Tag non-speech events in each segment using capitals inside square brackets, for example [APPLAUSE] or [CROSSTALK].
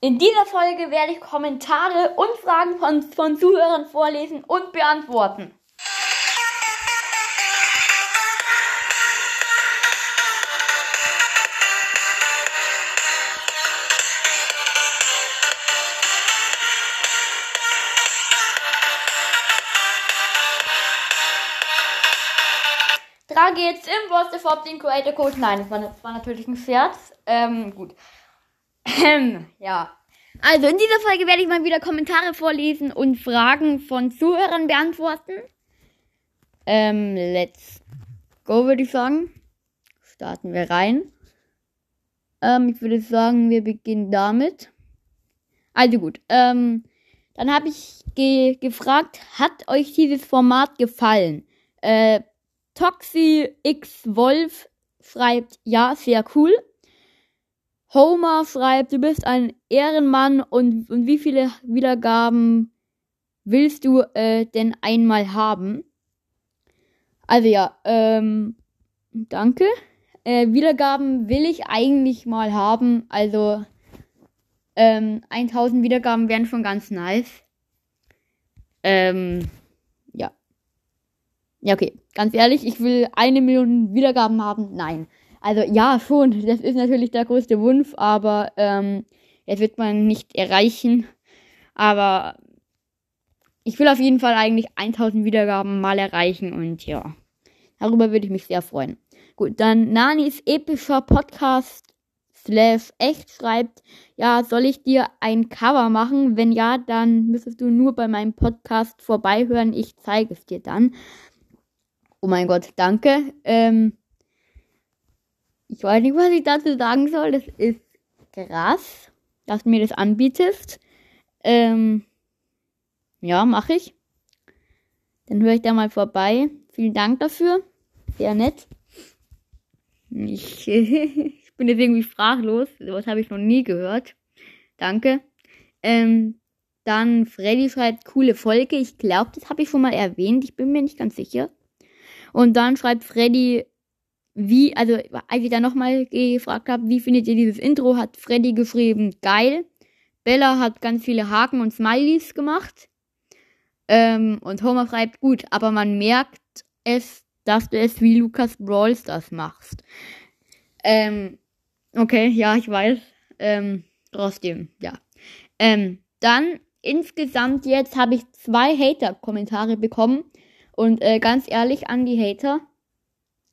In dieser Folge werde ich Kommentare und Fragen von, von Zuhörern vorlesen und beantworten. Da geht's im Worcester Fob den Creator Code. Nein, das war, das war natürlich ein Scherz. Ähm, gut. Ähm, ja. Also in dieser Folge werde ich mal wieder Kommentare vorlesen und Fragen von Zuhörern beantworten. Ähm, let's go, würde ich sagen. Starten wir rein. Ähm, ich würde sagen, wir beginnen damit. Also gut. Ähm, dann habe ich ge gefragt, hat euch dieses Format gefallen? Äh, Toxi X Wolf schreibt, ja, sehr cool. Homer schreibt, du bist ein Ehrenmann und, und wie viele Wiedergaben willst du äh, denn einmal haben? Also ja, ähm, danke. Äh, Wiedergaben will ich eigentlich mal haben. Also ähm, 1000 Wiedergaben wären schon ganz nice. Ähm, ja. Ja, okay. Ganz ehrlich, ich will eine Million Wiedergaben haben. Nein. Also ja, schon. Das ist natürlich der größte Wunsch, aber ähm, das wird man nicht erreichen. Aber ich will auf jeden Fall eigentlich 1000 Wiedergaben mal erreichen und ja, darüber würde ich mich sehr freuen. Gut, dann Nanis epischer Podcast slash echt schreibt, ja, soll ich dir ein Cover machen? Wenn ja, dann müsstest du nur bei meinem Podcast vorbeihören. Ich zeige es dir dann. Oh mein Gott, danke. Ähm, ich weiß nicht, was ich dazu sagen soll. Das ist krass, dass du mir das anbietest. Ähm, ja, mache ich. Dann höre ich da mal vorbei. Vielen Dank dafür. Sehr nett. Ich, [LAUGHS] ich bin jetzt irgendwie sprachlos. Sowas habe ich noch nie gehört. Danke. Ähm, dann Freddy schreibt coole Folge. Ich glaube, das habe ich schon mal erwähnt. Ich bin mir nicht ganz sicher. Und dann schreibt Freddy, wie, also als ich dann nochmal gefragt habe, wie findet ihr dieses Intro, hat Freddy geschrieben, geil. Bella hat ganz viele Haken und Smileys gemacht. Ähm, und Homer schreibt, gut, aber man merkt es, dass du es wie Lukas Brawls das machst. Ähm, okay, ja, ich weiß. Ähm, trotzdem, ja. Ähm, dann insgesamt jetzt habe ich zwei Hater-Kommentare bekommen. Und äh, ganz ehrlich an die Hater,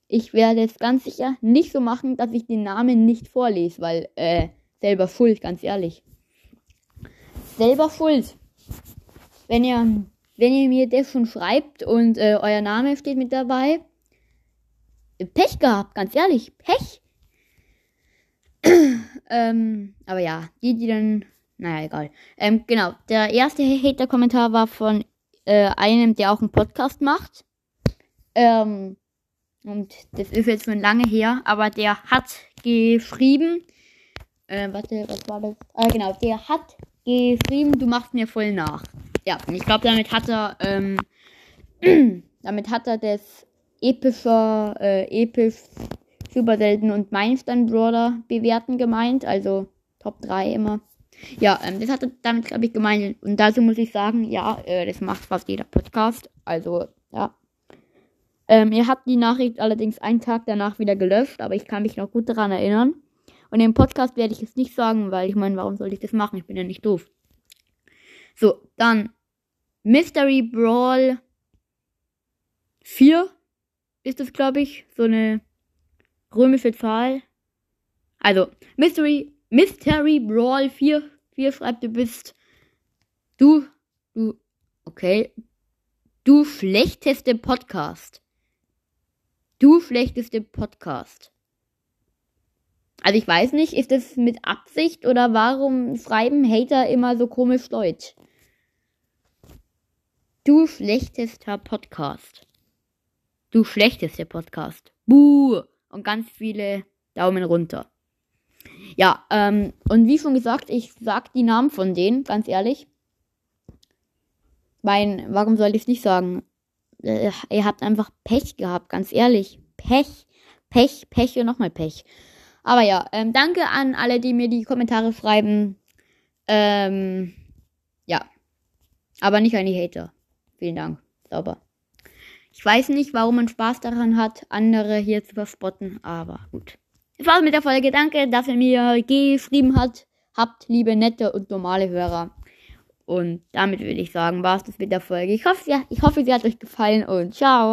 ich werde es ganz sicher nicht so machen, dass ich den Namen nicht vorlese, weil äh, selber schuld, ganz ehrlich. Selber schuld. Wenn ihr, wenn ihr mir das schon schreibt und äh, euer Name steht mit dabei, Pech gehabt, ganz ehrlich, Pech. [CLEARS THROAT] ähm, aber ja, die, die dann, naja, egal. Ähm, genau, der erste Hater-Kommentar war von äh, einem, der auch einen Podcast macht. Ähm, und das ist jetzt schon lange her, aber der hat geschrieben, äh, warte, was war das? Ah, genau, der hat geschrieben, du machst mir voll nach. Ja, und ich glaube, damit hat er, ähm, [CLEARS THROAT] damit hat er das epischer, äh, episch, super selten und Meilenstein Brawler bewerten gemeint, also Top 3 immer. Ja, ähm, das hat er damit, glaube ich, gemeint. Und dazu muss ich sagen, ja, äh, das macht fast jeder Podcast. Also, ja. Ähm, ihr habt die Nachricht allerdings einen Tag danach wieder gelöscht, aber ich kann mich noch gut daran erinnern. Und im Podcast werde ich es nicht sagen, weil ich meine, warum soll ich das machen? Ich bin ja nicht doof. So, dann Mystery Brawl 4 ist es, glaube ich, so eine römische Zahl. Also, Mystery Mystery Brawl 4, 4 schreibt, du bist. Du, du, okay. Du schlechteste Podcast. Du schlechteste Podcast. Also ich weiß nicht, ist das mit Absicht oder warum schreiben Hater immer so komisch Deutsch? Du schlechtester Podcast. Du schlechtester Podcast. Buh. Und ganz viele Daumen runter. Ja, ähm, und wie schon gesagt, ich sag die Namen von denen, ganz ehrlich. Mein, warum soll ich es nicht sagen? Äh, ihr habt einfach Pech gehabt, ganz ehrlich. Pech, Pech, Pech und nochmal Pech. Aber ja, ähm, danke an alle, die mir die Kommentare schreiben. Ähm, ja. Aber nicht an die Hater. Vielen Dank. Sauber. Ich weiß nicht, warum man Spaß daran hat, andere hier zu verspotten, aber gut. Das war's mit der Folge. Danke, dass ihr mir geschrieben habt. Habt liebe, nette und normale Hörer. Und damit würde ich sagen, war's das mit der Folge. Ich hoffe, ich hoffe, sie hat euch gefallen und ciao.